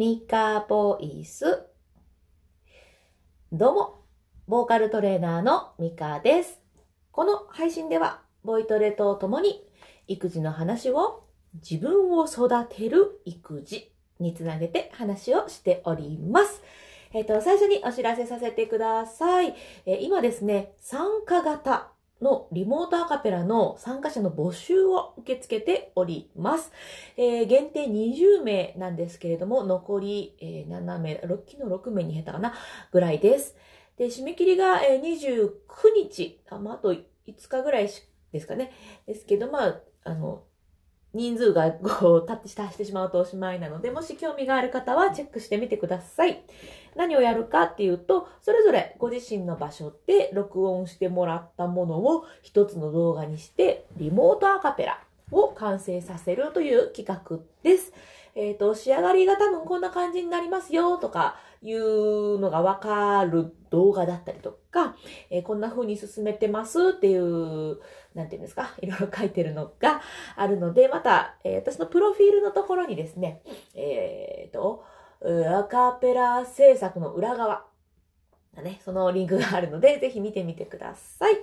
ミカボイス。どうも、ボーカルトレーナーのミカです。この配信では、ボイトレとともに、育児の話を自分を育てる育児につなげて話をしております。えっ、と、最初にお知らせさせてください。えー今ですね、参加型のリモートアカペラの参加者の募集を受け付けております。えー限定20名なんですけれども、残り、えー7名、6期の6名に減ったかなぐらいです。で、締め切りが、えー29日、あ,、まあ、あと5日ぐらいですかね。ですけど、まあ、あの、人数がこう、達してしてしまうとおしまいなので、もし興味がある方はチェックしてみてください。何をやるかっていうと、それぞれご自身の場所で録音してもらったものを一つの動画にして、リモートアカペラを完成させるという企画です。えっ、と、仕上がりが多分こんな感じになりますよとかいうのがわかる動画だったりとか、えーこんな風に進めてますっていう、なんていうんですか、いろいろ書いてるのがあるので、また、えー私のプロフィールのところにですね、えっ、と、アカペラ制作の裏側、だね、そのリンクがあるので、ぜひ見てみてください。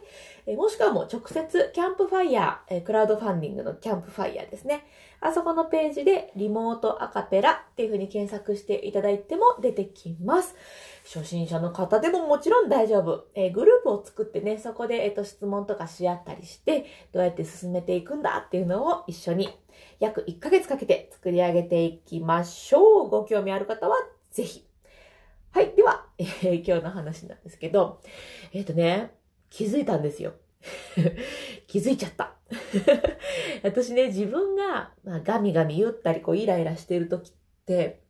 えもしくはもう直接、キャンプファイヤー、えクラウドファンディングのキャンプファイヤーですね。あそこのページで、リモートアカペラっていう風に検索していただいても出てきます。初心者の方でももちろん大丈夫。えグループを作ってね、そこで、えっ、と、質問とかし合ったりして、どうやって進めていくんだっていうのを一緒に約1ヶ月かけて作り上げていきましょう。ご興味ある方はぜひ。はい。では、えー今日の話なんですけど、えっ、とね、気づいたんですよ。気づいちゃった。私ね、自分が、まあ、ガミガミ言ったり、こう、イライラしてる時って、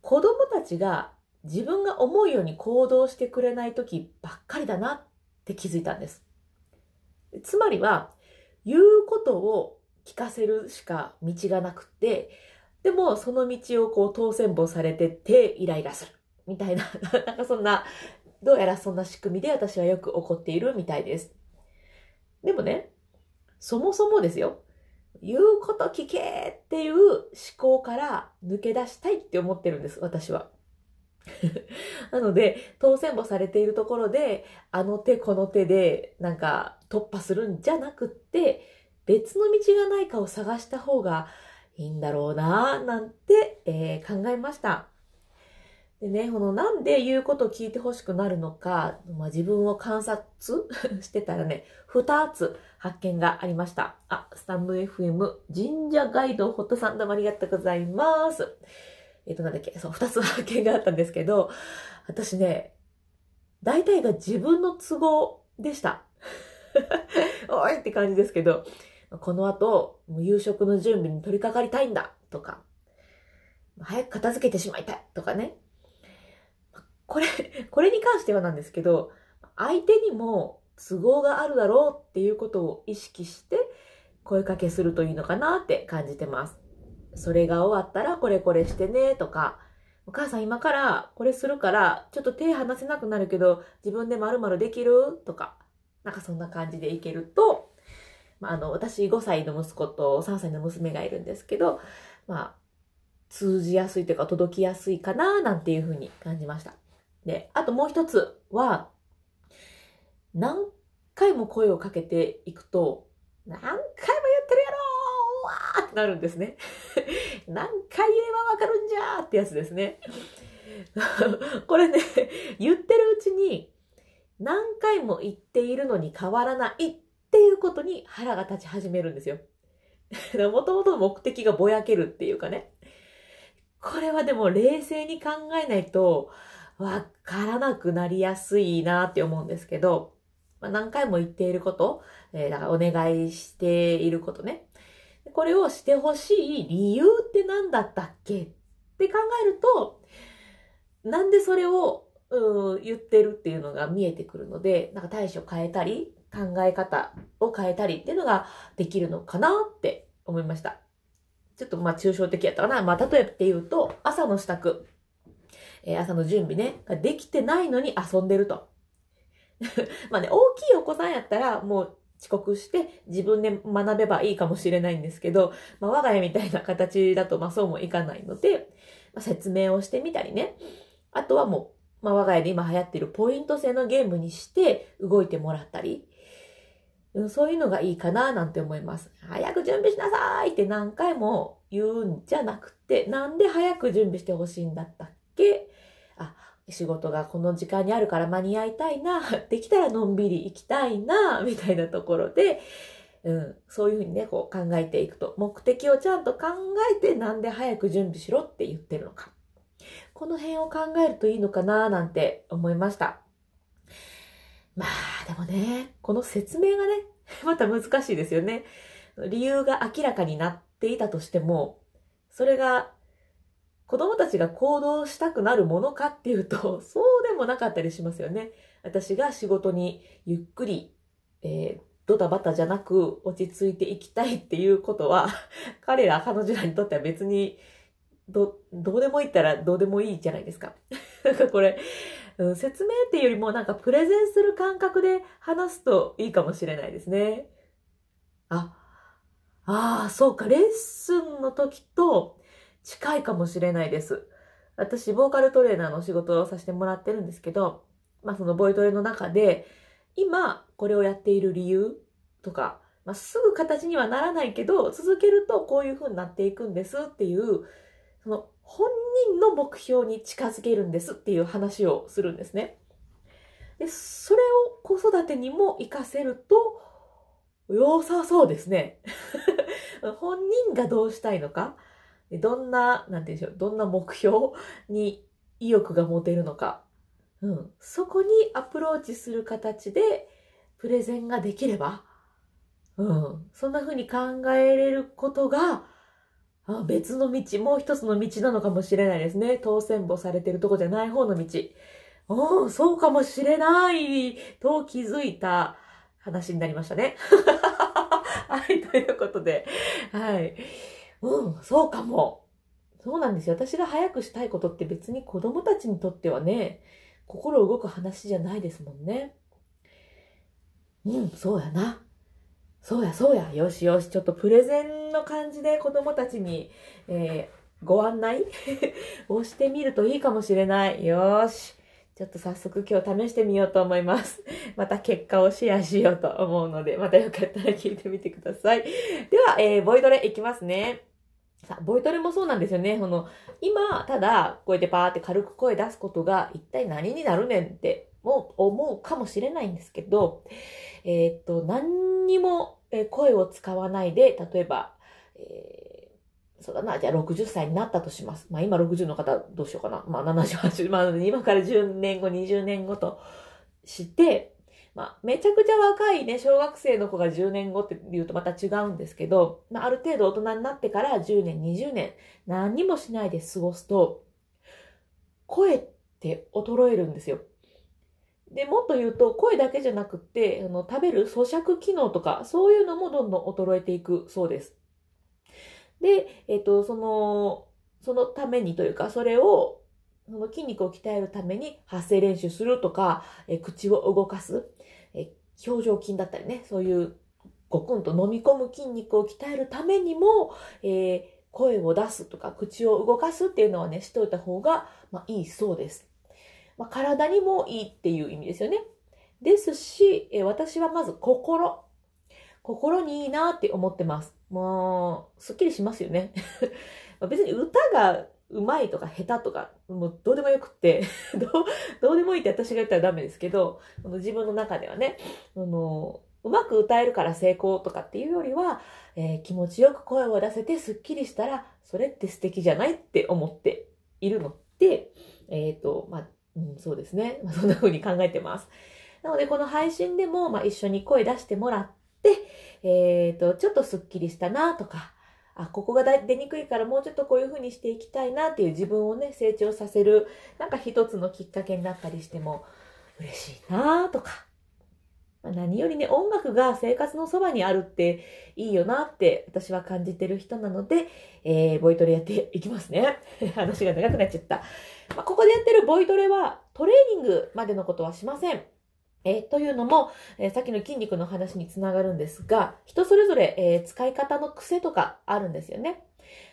子供たちが自分が思うように行動してくれない時ばっかりだなって気づいたんです。つまりは、言うことを聞かせるしか道がなくて、でもその道をこう当選簿されててイライラする。みたいな、なんかそんな、どうやらそんな仕組みで私はよく怒っているみたいです。でもね、そもそもですよ。言うこと聞けっていう思考から抜け出したいって思ってるんです、私は。なので、当選簿されているところで、あの手この手でなんか突破するんじゃなくって、別の道がないかを探した方がいいんだろうななんて、えー考えました。でね、このなんで言うことを聞いてほしくなるのか、まあ、自分を観察 してたらね、二つ発見がありました。あ、スタンド FM 神社ガイドホットさんどうもありがとうございます。えっ、と、なんだっけ、そう、二つ発見があったんですけど、私ね、大体が自分の都合でした。おいって感じですけど、この後、もう夕食の準備に取り掛かりたいんだとか、早く片付けてしまいたいとかね。これ、これに関してはなんですけど、相手にも都合があるだろうっていうことを意識して声かけするといいのかなって感じてます。それが終わったらこれこれしてねとか、お母さん今からこれするからちょっと手離せなくなるけど自分でまるまるできる？とか、なんかそんな感じでいけると、まあ、あの、私5歳の息子と3歳の娘がいるんですけど、まあ、通じやすいというか届きやすいかななんていうふうに感じました。で、あともう一つは、何回も声をかけていくと、何回も言ってるやろーわーってなるんですね。何回言えばわかるんじゃーってやつですね。これね、言ってるうちに、何回も言っているのに変わらないっていうことに腹が立ち始めるんですよ。もともと目的がぼやけるっていうかね。これはでも冷静に考えないとわからなくなりやすいなって思うんですけど、まあ、何回も言っていること、えーだからお願いしていることね。これをしてほしい理由って何だったっけ？って考えると、なんでそれをうん言ってるっていうのが見えてくるので、なんか対処変えたり、考え方を変えたりっていうのができるのかなって思いました。ちょっとまあ抽象的やったかな。まあ例えばって言うと、朝の支度、えー朝の準備ね、ができてないのに遊んでると。まあね、大きいお子さんやったらもう遅刻して自分で学べばいいかもしれないんですけど、まあ我が家みたいな形だとまあそうもいかないので、まあ、説明をしてみたりね。あとはもう、まあ、我が家で今流行っているポイント制のゲームにして動いてもらったり。うん、そういうのがいいかななんて思います。早く準備しなさいって何回も言うんじゃなくて、なんで早く準備してほしいんだったっけあ、仕事がこの時間にあるから間に合いたいな、できたらのんびり行きたいな、みたいなところで、うん、そういうふうにね、こう考えていくと、目的をちゃんと考えてなんで早く準備しろって言ってるのか。この辺を考えるといいのかななんて思いました。まあ、でもね、この説明がね、また難しいですよね。理由が明らかになっていたとしても、それが子供たちが行動したくなるものかっていうと、そうでもなかったりしますよね。私が仕事にゆっくり、えー、ドタバタじゃなく落ち着いていきたいっていうことは、彼ら、彼女らにとっては別に、ど、どうでもいいったらどうでもいいじゃないですか。なんかこれ、うん、説明っていうよりもなんかプレゼンする感覚で話すといいかもしれないですね。あ、ああ、そうか、レッスンの時と近いかもしれないです。私、ボーカルトレーナーの仕事をさせてもらってるんですけど、まあそのボイトレの中で、今これをやっている理由とか、まあ、すぐ形にはならないけど、続けるとこういう風になっていくんですっていう、その本人の目標に近づけるんですっていう話をするんですね。で、それを子育てにも活かせると、良さそうですね。本人がどうしたいのか、どんな、なんて言うんでしょう、どんな目標に意欲が持てるのか、うん。そこにアプローチする形でプレゼンができれば、うん。そんな風に考えれることが、別の道、もう一つの道なのかもしれないですね。当選簿されてるとこじゃない方の道。おそうかもしれないと気づいた話になりましたね。はい、ということで、はい。うん、そうかも。そうなんですよ。私が早くしたいことって別に子供たちにとってはね、心動く話じゃないですもんね。うん、そうやな。そうや、そうや。よしよし。ちょっとプレゼンの感じで子供たちに、えー、ご案内 をしてみるといいかもしれない。よし。ちょっと早速今日試してみようと思います。また結果をシェアしようと思うので、またよかったら聞いてみてください。では、えー、ボイドレいきますね。さボイトレもそうなんですよね。この、今、ただ、こうやってパーって軽く声出すことが一体何になるねんっても思うかもしれないんですけど、えー、っと、何にもえ声を使わないで、例えば、えー、そうだな、じゃあ60歳になったとします。まあ今60の方どうしようかな。まあ78、まあ今から10年後、20年後として、まあ、めちゃくちゃ若いね、小学生の子が10年後って言うとまた違うんですけど、まあ、ある程度大人になってから10年、20年、何にもしないで過ごすと、声って衰えるんですよ。で、もっと言うと、声だけじゃなくって、あの、食べる咀嚼機能とか、そういうのもどんどん衰えていくそうです。で、えっ、と、その、そのためにというか、それをその筋肉を鍛えるために発声練習するとか、え口を動かす、表情筋だったりね、そういうごくんと飲み込む筋肉を鍛えるためにも、えー、声を出すとか口を動かすっていうのはね、しておいた方が、まあ、いいそうです。まあ、体にもいいっていう意味ですよね。ですし、え私はまず心。心にいいなって思ってます。もう、すっきりしますよね。別に歌がうまいとか下手とか、もうどうでもよくって どう、どうでもいいって私が言ったらダメですけど、自分の中ではね、あの、うまく歌えるから成功とかっていうよりは、えー、気持ちよく声を出せてスッキリしたら、それって素敵じゃないって思っているので、えっ、ー、と、まあ、うん、そうですね。まあ、そんな風に考えてます。なので、この配信でも、まあ、一緒に声出してもらって、えっ、ー、と、ちょっとスッキリしたなとか、あ、ここが出にくいからもうちょっとこういう風にしていきたいなっていう自分をね、成長させる、なんか一つのきっかけになったりしても嬉しいなとか。まあ、何よりね、音楽が生活のそばにあるっていいよなって私は感じてる人なので、えー、ボイトレやっていきますね。話が長くなっちゃった。まあ、ここでやってるボイトレはトレーニングまでのことはしません。えー、というのも、えー、さっきの筋肉の話につながるんですが、人それぞれ、えー、使い方の癖とかあるんですよね。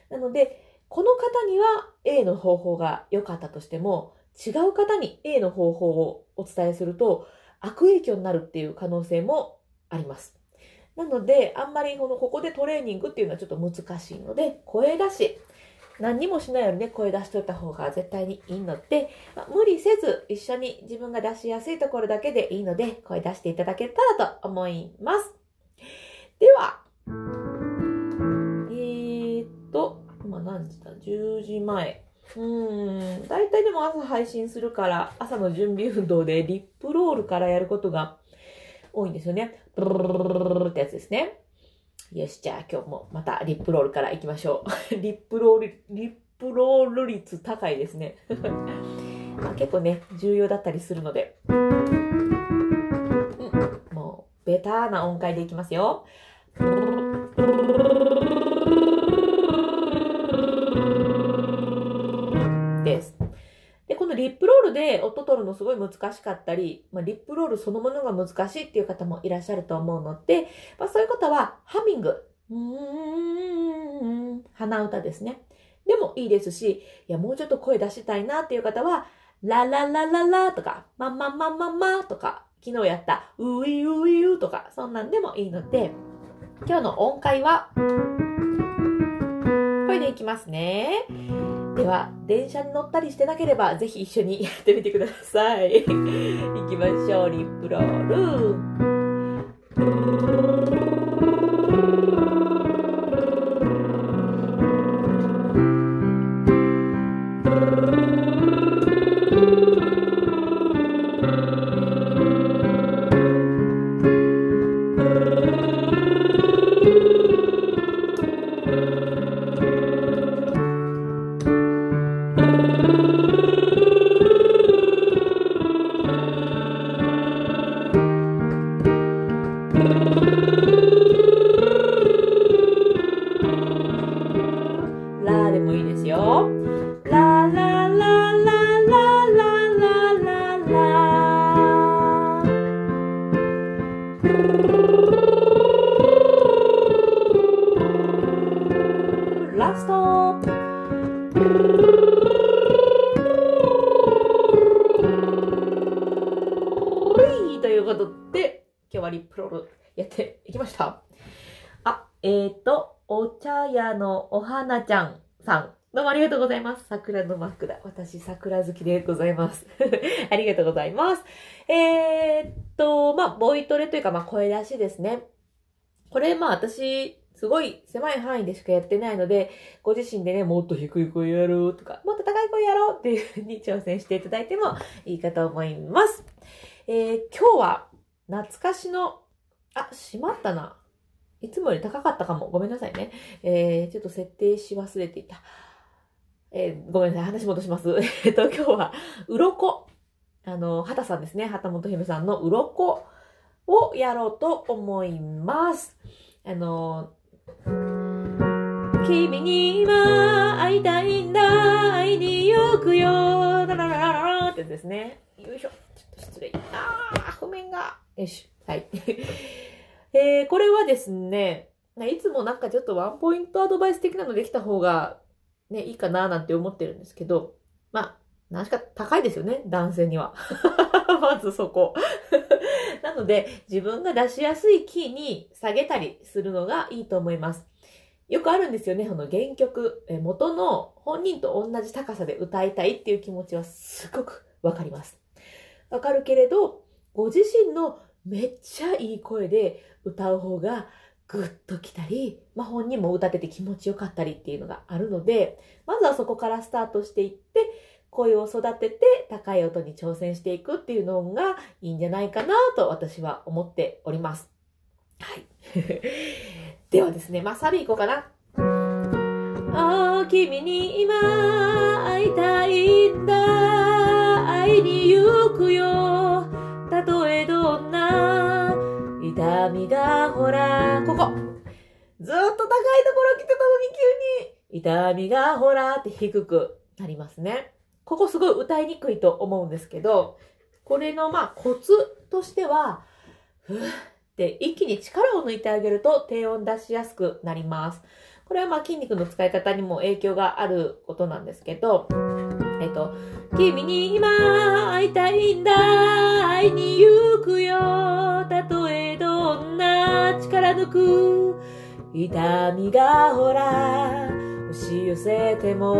なので、この方には A の方法が良かったとしても、違う方に A の方法をお伝えすると悪影響になるっていう可能性もあります。なので、あんまりこの、ここでトレーニングっていうのはちょっと難しいので、声出し、何にもしないよりね、声出しといた方が絶対にいいので、まあ、無理せず一緒に自分が出しやすいところだけでいいので、声出していただけたらと思います。では、えー、っと、今何時だ ?10 時前。うーん、大体でも朝配信するから、朝の準備運動でリップロールからやることが多いんですよね。ブルルルルルってやつですね。よし、じゃあ今日もまたリップロールからいきましょう。リップロール、リップロール率高いですね。まあ、結構ね、重要だったりするので。うん、もう、ベターな音階でいきますよ。リップロールで音取るのすごい難しかったり、まあ、リップロールそのものが難しいっていう方もいらっしゃると思うので、まあ、そういう方はハミング、うーん、鼻歌ですね。でもいいですし、いや、もうちょっと声出したいなっていう方は、ラララララとか、マママママとか、昨日やったウイウイウとか、そんなんでもいいので、今日の音階は、これでいきますね。では、電車に乗ったりしてなければ、ぜひ一緒に やってみてください。行きましょう、リップロール。なちゃんさん。どうもありがとうございます。桜のマックだ。私、桜好きでございます。ありがとうございます。えー、っと、まあ、ボイトレというか、まあ、声出しですね。これ、まあ、私、すごい狭い範囲でしかやってないので、ご自身でね、もっと低い声やろうとか、もっと高い声やろうっていうふうに挑戦していただいてもいいかと思います。えー、今日は、懐かしの、あ、しまったな。いつもより高かったかも。ごめんなさいね。えー、ちょっと設定し忘れていた。えー、ごめんなさい。話戻します。えっと、今日は、鱗。あの、畑さんですね。畑本姫さんの鱗をやろうと思います。あの、君に今会いたいんだ、会いに行くよ、ラララララってですね。よいしょ。ちょっと失礼。あー、譜面が。よし。はい。えー、これはですね、いつもなんかちょっとワンポイントアドバイス的なのできた方がね、いいかななんて思ってるんですけど、まあ、何しか高いですよね、男性には。まずそこ。なので、自分が出しやすいキーに下げたりするのがいいと思います。よくあるんですよね、この原曲。元の本人と同じ高さで歌いたいっていう気持ちはすごくわかります。わかるけれど、ご自身のめっちゃいい声で歌う方がグッときたり、まあ、本人も歌ってて気持ちよかったりっていうのがあるので、まずはそこからスタートしていって、声を育てて高い音に挑戦していくっていうのがいいんじゃないかなと私は思っております。はい。ではですね、まあ、サビいこうかな。ああ、君に今会いたいんだ。会いに行くよ。たとえど痛みがほら、ここ。ずっと高いところ来てたのに急に、痛みがほらって低くなりますね。ここすごい歌いにくいと思うんですけど、これのまあコツとしては、ふーって一気に力を抜いてあげると低音出しやすくなります。これはまあ筋肉の使い方にも影響があることなんですけど、えっと、君に今会いたいんだ、会いに行くよ、たとえどんな力抜く、痛みがほら、押し寄せても、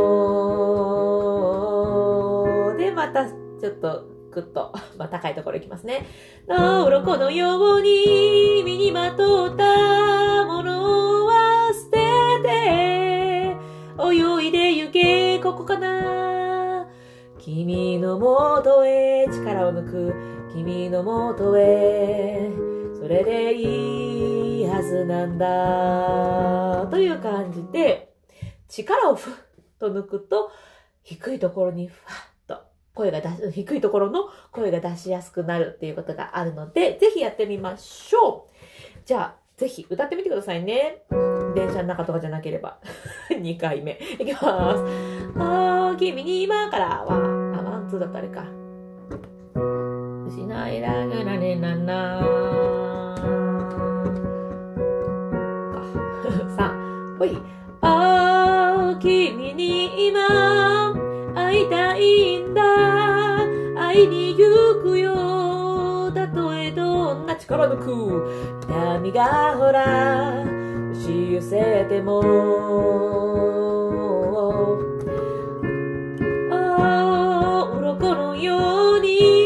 で、またちょっとぐっと、まあ、高いところ行きますね。の鱗のように身にまとったものは捨てて、泳いで行け、ここかな。君のもとへ力を抜く、君のもとへ、れでいいはずなんだ。という感じで、力をふっと抜くと、低いところにふわっと声が出し、低いところの声が出しやすくなるっていうことがあるので、ぜひやってみましょう。じゃあ、ぜひ歌ってみてくださいね。電車の中とかじゃなければ。2回目。いきます。あー、君に今からは、あ、ワン、ツーだったあれか。失いらがらねななほい。あー、君に今、会いたいんだ。会いに行くよ。たとえどんな力抜く。痛がほら、押し寄せても。ああ、鱗のように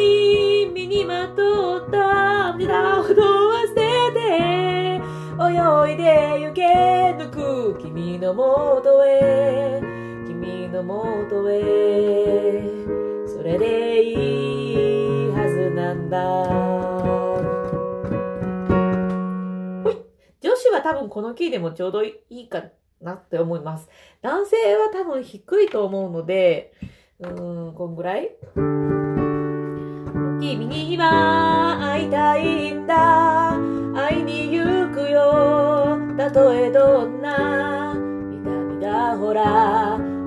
君のもとへ。のもとへそれでいいはずなんだ。ほい。女子は多分このキーでもちょうどいいかなって思います。男性は多分低いと思うのでうーんこんぐらい？君には会いたいんだ。会いに行くよ。たとえどんなほら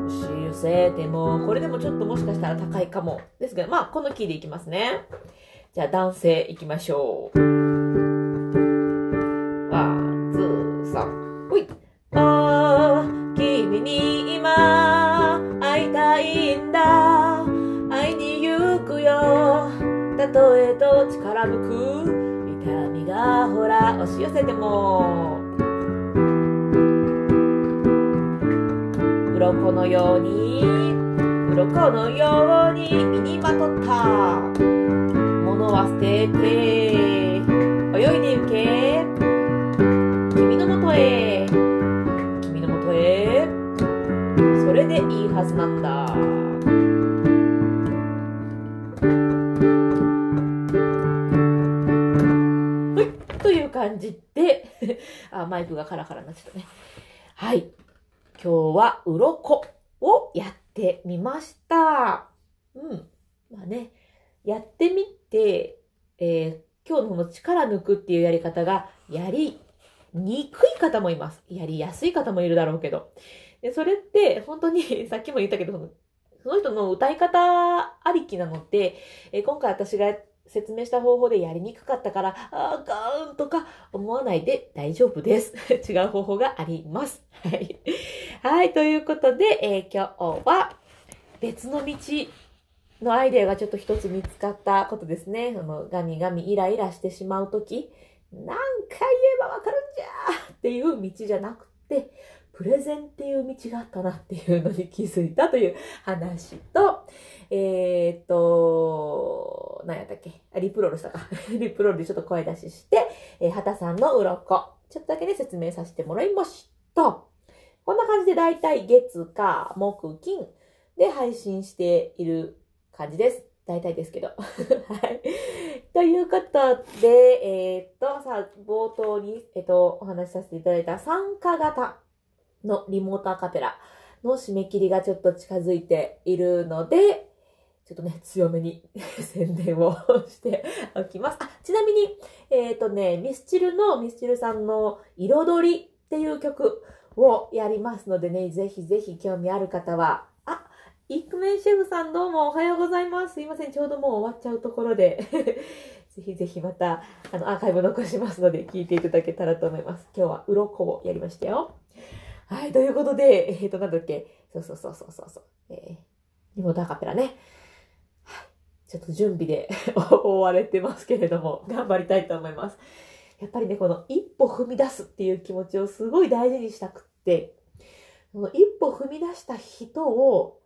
せても、これでもちょっともしかしたら高いかも。ですけど、まあ、このキーでいきますね。じゃあ、男性いきましょう。ワン、ツー、サン、ほい。ああ、君に今、会いたいんだ。会いに行くよ。たとえどんな力抜く。痛みがほら、押し寄せても。鱗のように鱗のように身にまとった。ものは捨てて泳いで行け。君のもとへ。君のもとへ。それでいいはずなんだ。はいという感じで。あマイクがカラカラになっちゃったね。はい。今日は鱗をやってみました。うん。まあね、やってみて、えー、今日のこの力抜くっていうやり方がやりにくい方もいます。やりやすい方もいるだろうけど。でそれって本当に さっきも言ったけど、その人の歌い方ありきなので、えー、今回私が説明した方法でやりにくかったから、あーガーンとか思わないで大丈夫です。違う方法があります。はい。はい、ということで、えー、今日は別の道のアイデアがちょっと一つ見つかったことですね。そのガミガミイライラしてしまうとき、何回言えばわかるんじゃーっていう道じゃなくて、プレゼンっていう道があったなっていうのに気づいたという話と、えー、っと、何やったっけ？リプロールしたか。リプロールでちょっと声出しして、えー、畑さんの鱗、ちょっとだけね、説明させてもらいました。こんな感じでだいたい月、火、木、金で配信している感じです。大体ですけど。はい。ということで、えー、っと、さあ、冒頭に、えっと、お話しさせていただいた参加型のリモートアカペラの締め切りがちょっと近づいているので、ちょっとね、強めに 宣伝をしておきます。あ、ちなみに、えっ、ー、とね、ミスチルのミスチルさんの彩りっていう曲をやりますのでね、ぜひぜひ興味ある方は、あ、イクメンシェフさんどうもおはようございます。すいません、ちょうどもう終わっちゃうところで ぜひぜひまた、あの、アーカイブ残しますので、聞いていただけたらと思います。今日は鱗をやりましたよ。はい、ということで、えっ、ー、と、なんだっけ？そうそうそうそうそう。えー、リモートアカペラね。はい。ちょっと準備で 追われてますけれども、頑張りたいと思います。やっぱりね、この一歩踏み出すっていう気持ちをすごい大事にしたくって、その一歩踏み出した人を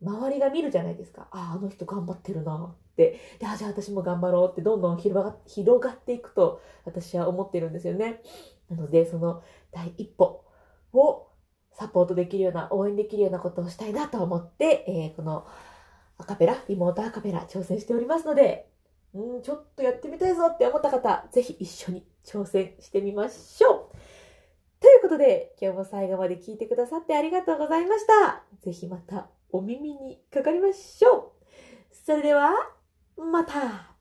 周りが見るじゃないですか。ああ、あの人頑張ってるなって。で、あ、じゃあ私も頑張ろうってどんどん広が広がっていくと私は思ってるんですよね。なので、その第一歩をサポートできるような、応援できるようなことをしたいなと思って、えー、このアカペラ、リモートアカペラ挑戦しておりますので、うん、ちょっとやってみたいぞって思った方、ぜひ一緒に挑戦してみましょう。ということで、今日も最後まで聞いてくださってありがとうございました。ぜひまたお耳にかかりましょう。それでは、また